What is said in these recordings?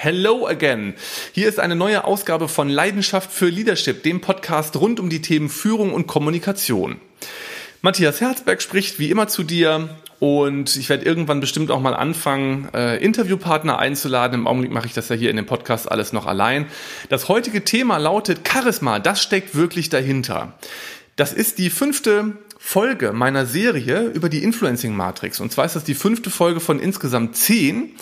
Hello again. Hier ist eine neue Ausgabe von Leidenschaft für Leadership, dem Podcast rund um die Themen Führung und Kommunikation. Matthias Herzberg spricht wie immer zu dir und ich werde irgendwann bestimmt auch mal anfangen, äh, Interviewpartner einzuladen. Im Augenblick mache ich das ja hier in dem Podcast alles noch allein. Das heutige Thema lautet Charisma. Das steckt wirklich dahinter. Das ist die fünfte Folge meiner Serie über die Influencing Matrix. Und zwar ist das die fünfte Folge von insgesamt zehn.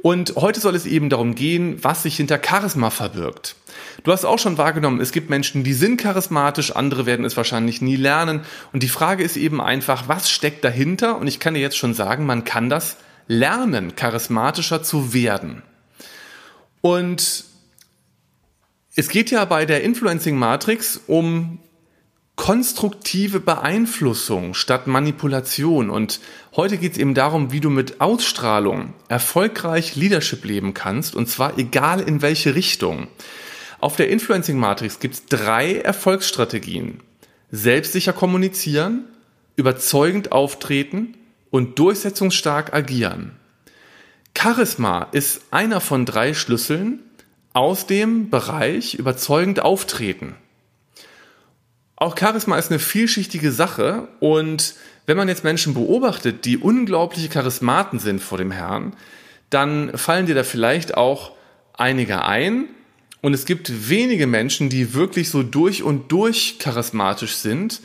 Und heute soll es eben darum gehen, was sich hinter Charisma verbirgt. Du hast auch schon wahrgenommen, es gibt Menschen, die sind charismatisch, andere werden es wahrscheinlich nie lernen. Und die Frage ist eben einfach, was steckt dahinter? Und ich kann dir jetzt schon sagen, man kann das lernen, charismatischer zu werden. Und es geht ja bei der Influencing Matrix um konstruktive Beeinflussung statt Manipulation. Und heute geht es eben darum, wie du mit Ausstrahlung erfolgreich Leadership leben kannst, und zwar egal in welche Richtung. Auf der Influencing Matrix gibt es drei Erfolgsstrategien. Selbstsicher kommunizieren, überzeugend auftreten und durchsetzungsstark agieren. Charisma ist einer von drei Schlüsseln aus dem Bereich überzeugend auftreten. Auch Charisma ist eine vielschichtige Sache und wenn man jetzt Menschen beobachtet, die unglaubliche Charismaten sind vor dem Herrn, dann fallen dir da vielleicht auch einige ein. Und es gibt wenige Menschen, die wirklich so durch und durch charismatisch sind.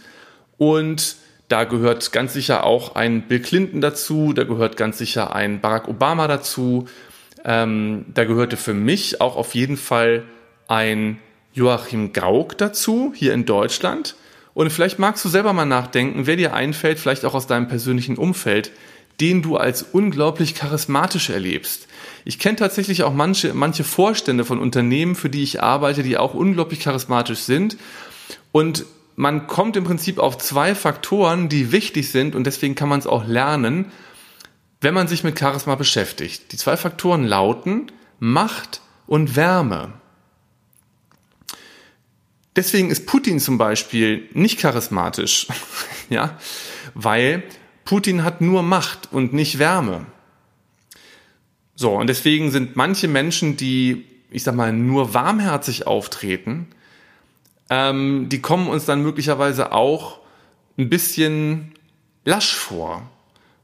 Und da gehört ganz sicher auch ein Bill Clinton dazu, da gehört ganz sicher ein Barack Obama dazu. Ähm, da gehörte für mich auch auf jeden Fall ein Joachim Gauck dazu, hier in Deutschland. Und vielleicht magst du selber mal nachdenken, wer dir einfällt, vielleicht auch aus deinem persönlichen Umfeld, den du als unglaublich charismatisch erlebst. Ich kenne tatsächlich auch manche, manche Vorstände von Unternehmen, für die ich arbeite, die auch unglaublich charismatisch sind. Und man kommt im Prinzip auf zwei Faktoren, die wichtig sind und deswegen kann man es auch lernen, wenn man sich mit Charisma beschäftigt. Die zwei Faktoren lauten Macht und Wärme. Deswegen ist Putin zum Beispiel nicht charismatisch, ja, weil Putin hat nur Macht und nicht Wärme. So, und deswegen sind manche Menschen, die, ich sag mal, nur warmherzig auftreten, ähm, die kommen uns dann möglicherweise auch ein bisschen lasch vor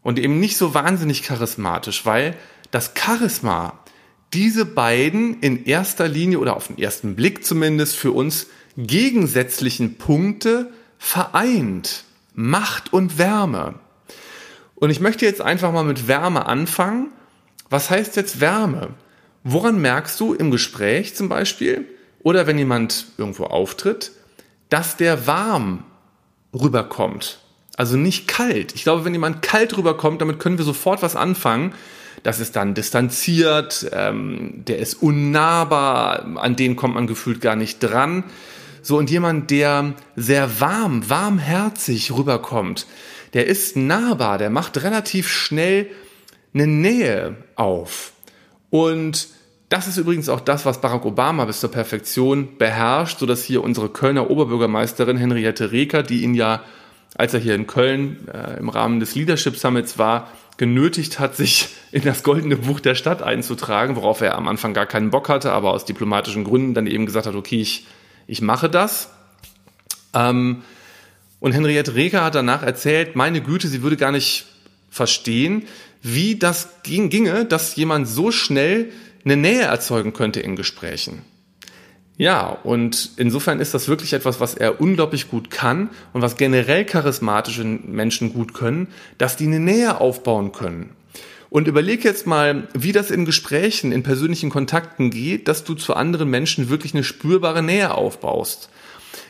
und eben nicht so wahnsinnig charismatisch, weil das Charisma diese beiden in erster Linie oder auf den ersten Blick zumindest für uns gegensätzlichen Punkte vereint. Macht und Wärme. Und ich möchte jetzt einfach mal mit Wärme anfangen. Was heißt jetzt Wärme? Woran merkst du im Gespräch zum Beispiel oder wenn jemand irgendwo auftritt, dass der warm rüberkommt? Also nicht kalt. Ich glaube, wenn jemand kalt rüberkommt, damit können wir sofort was anfangen. Das ist dann distanziert, ähm, der ist unnahbar, an den kommt man gefühlt gar nicht dran. So, und jemand, der sehr warm, warmherzig rüberkommt, der ist nahbar, der macht relativ schnell eine Nähe auf. Und das ist übrigens auch das, was Barack Obama bis zur Perfektion beherrscht, so dass hier unsere Kölner Oberbürgermeisterin Henriette Reker, die ihn ja, als er hier in Köln äh, im Rahmen des Leadership Summits war, genötigt hat, sich in das goldene Buch der Stadt einzutragen, worauf er am Anfang gar keinen Bock hatte, aber aus diplomatischen Gründen dann eben gesagt hat, okay, ich ich mache das. Ähm, und Henriette Reker hat danach erzählt, meine Güte, sie würde gar nicht verstehen, wie das ging, ginge, dass jemand so schnell eine Nähe erzeugen könnte in Gesprächen. Ja, und insofern ist das wirklich etwas, was er unglaublich gut kann und was generell charismatische Menschen gut können, dass die eine Nähe aufbauen können. Und überleg jetzt mal, wie das in Gesprächen, in persönlichen Kontakten geht, dass du zu anderen Menschen wirklich eine spürbare Nähe aufbaust.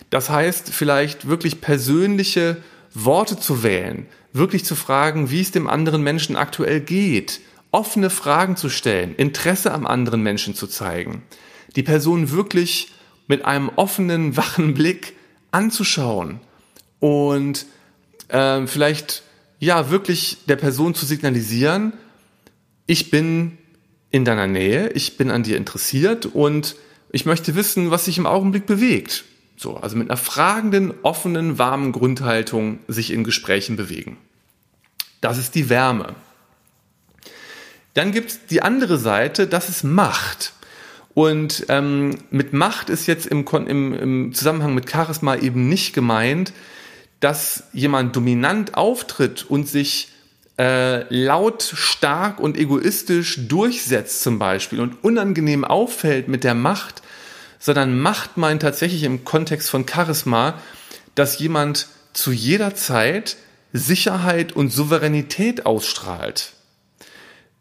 Das heißt, vielleicht wirklich persönliche Worte zu wählen, wirklich zu fragen, wie es dem anderen Menschen aktuell geht, offene Fragen zu stellen, Interesse am anderen Menschen zu zeigen, die Person wirklich mit einem offenen, wachen Blick anzuschauen und äh, vielleicht ja wirklich der Person zu signalisieren, ich bin in deiner Nähe, ich bin an dir interessiert und ich möchte wissen, was sich im Augenblick bewegt. So, also mit einer fragenden, offenen, warmen Grundhaltung sich in Gesprächen bewegen. Das ist die Wärme. Dann gibt es die andere Seite, das ist Macht. Und ähm, mit Macht ist jetzt im, im, im Zusammenhang mit Charisma eben nicht gemeint, dass jemand dominant auftritt und sich äh, laut, stark und egoistisch durchsetzt zum Beispiel und unangenehm auffällt mit der Macht, sondern Macht meint tatsächlich im Kontext von Charisma, dass jemand zu jeder Zeit Sicherheit und Souveränität ausstrahlt.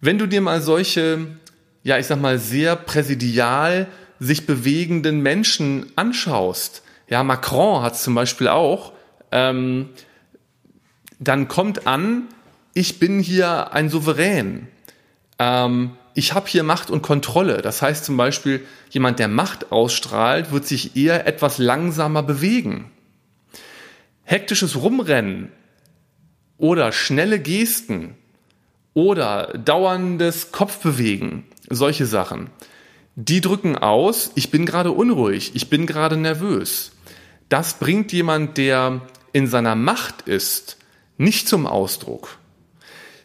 Wenn du dir mal solche, ja, ich sag mal, sehr präsidial sich bewegenden Menschen anschaust, ja, Macron hat zum Beispiel auch, ähm, dann kommt an, ich bin hier ein Souverän. Ähm, ich habe hier Macht und Kontrolle. Das heißt zum Beispiel, jemand, der Macht ausstrahlt, wird sich eher etwas langsamer bewegen. Hektisches Rumrennen oder schnelle Gesten oder dauerndes Kopfbewegen, solche Sachen, die drücken aus, ich bin gerade unruhig, ich bin gerade nervös. Das bringt jemand, der in seiner Macht ist, nicht zum Ausdruck.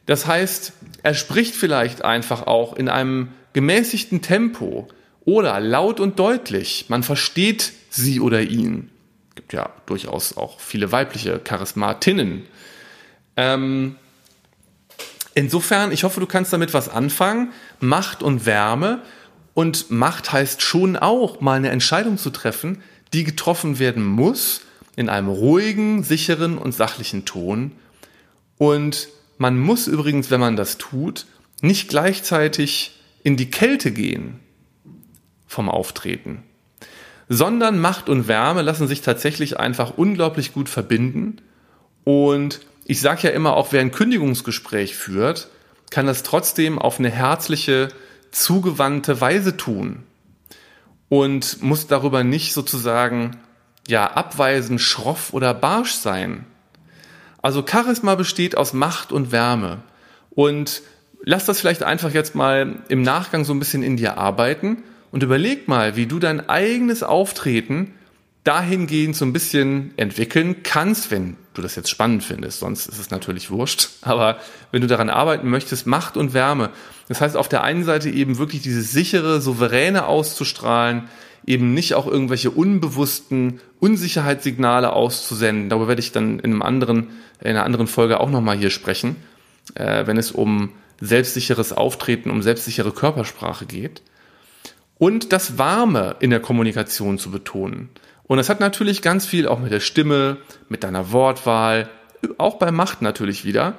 Das heißt, er spricht vielleicht einfach auch in einem gemäßigten Tempo oder laut und deutlich. Man versteht sie oder ihn. Es gibt ja durchaus auch viele weibliche Charismatinnen. Ähm, insofern, ich hoffe, du kannst damit was anfangen. Macht und Wärme. Und Macht heißt schon auch, mal eine Entscheidung zu treffen, die getroffen werden muss, in einem ruhigen, sicheren und sachlichen Ton. Und man muss übrigens, wenn man das tut, nicht gleichzeitig in die Kälte gehen vom Auftreten, sondern Macht und Wärme lassen sich tatsächlich einfach unglaublich gut verbinden. Und ich sage ja immer, auch wer ein Kündigungsgespräch führt, kann das trotzdem auf eine herzliche, zugewandte Weise tun und muss darüber nicht sozusagen ja abweisend, schroff oder barsch sein. Also Charisma besteht aus Macht und Wärme. Und lass das vielleicht einfach jetzt mal im Nachgang so ein bisschen in dir arbeiten und überleg mal, wie du dein eigenes Auftreten dahingehend so ein bisschen entwickeln kannst, wenn du das jetzt spannend findest. Sonst ist es natürlich wurscht. Aber wenn du daran arbeiten möchtest, Macht und Wärme. Das heißt, auf der einen Seite eben wirklich dieses sichere, souveräne auszustrahlen, eben nicht auch irgendwelche unbewussten Unsicherheitssignale auszusenden. Darüber werde ich dann in einem anderen, in einer anderen Folge auch nochmal hier sprechen, äh, wenn es um selbstsicheres Auftreten, um selbstsichere Körpersprache geht. Und das Warme in der Kommunikation zu betonen. Und das hat natürlich ganz viel auch mit der Stimme, mit deiner Wortwahl, auch bei Macht natürlich wieder,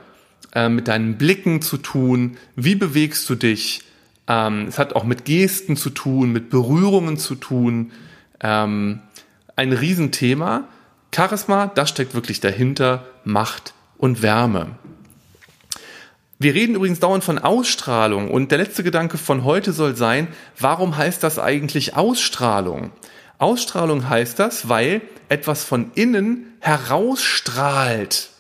äh, mit deinen Blicken zu tun. Wie bewegst du dich? Ähm, es hat auch mit Gesten zu tun, mit Berührungen zu tun. Ähm, ein Riesenthema. Charisma, das steckt wirklich dahinter. Macht und Wärme. Wir reden übrigens dauernd von Ausstrahlung und der letzte Gedanke von heute soll sein, warum heißt das eigentlich Ausstrahlung? Ausstrahlung heißt das, weil etwas von innen herausstrahlt.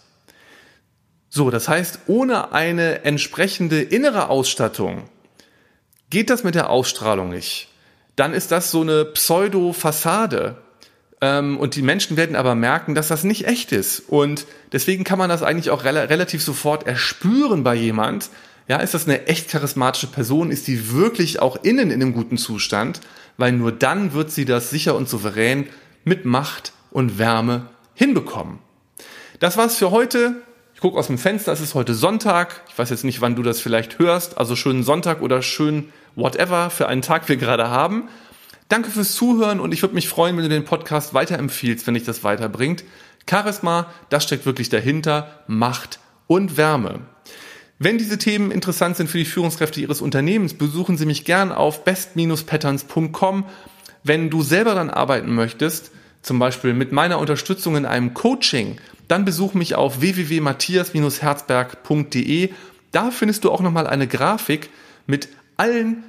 So, das heißt, ohne eine entsprechende innere Ausstattung Geht das mit der Ausstrahlung nicht, dann ist das so eine Pseudo-Fassade. Ähm, und die Menschen werden aber merken, dass das nicht echt ist. Und deswegen kann man das eigentlich auch rel relativ sofort erspüren bei jemand. Ja, ist das eine echt charismatische Person? Ist die wirklich auch innen in einem guten Zustand? Weil nur dann wird sie das sicher und souverän mit Macht und Wärme hinbekommen. Das war's für heute gucke aus dem Fenster, es ist heute Sonntag. Ich weiß jetzt nicht, wann du das vielleicht hörst. Also schönen Sonntag oder schön whatever für einen Tag wir gerade haben. Danke fürs Zuhören und ich würde mich freuen, wenn du den Podcast weiterempfiehlst, wenn dich das weiterbringt. Charisma, das steckt wirklich dahinter. Macht und Wärme. Wenn diese Themen interessant sind für die Führungskräfte Ihres Unternehmens, besuchen Sie mich gern auf best-patterns.com. Wenn du selber dann arbeiten möchtest, zum Beispiel mit meiner Unterstützung in einem Coaching, dann besuch mich auf www.matthias-herzberg.de. Da findest du auch nochmal eine Grafik mit allen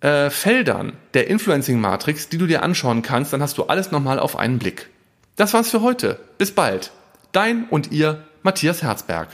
äh, Feldern der Influencing Matrix, die du dir anschauen kannst. Dann hast du alles nochmal auf einen Blick. Das war's für heute. Bis bald. Dein und ihr Matthias Herzberg.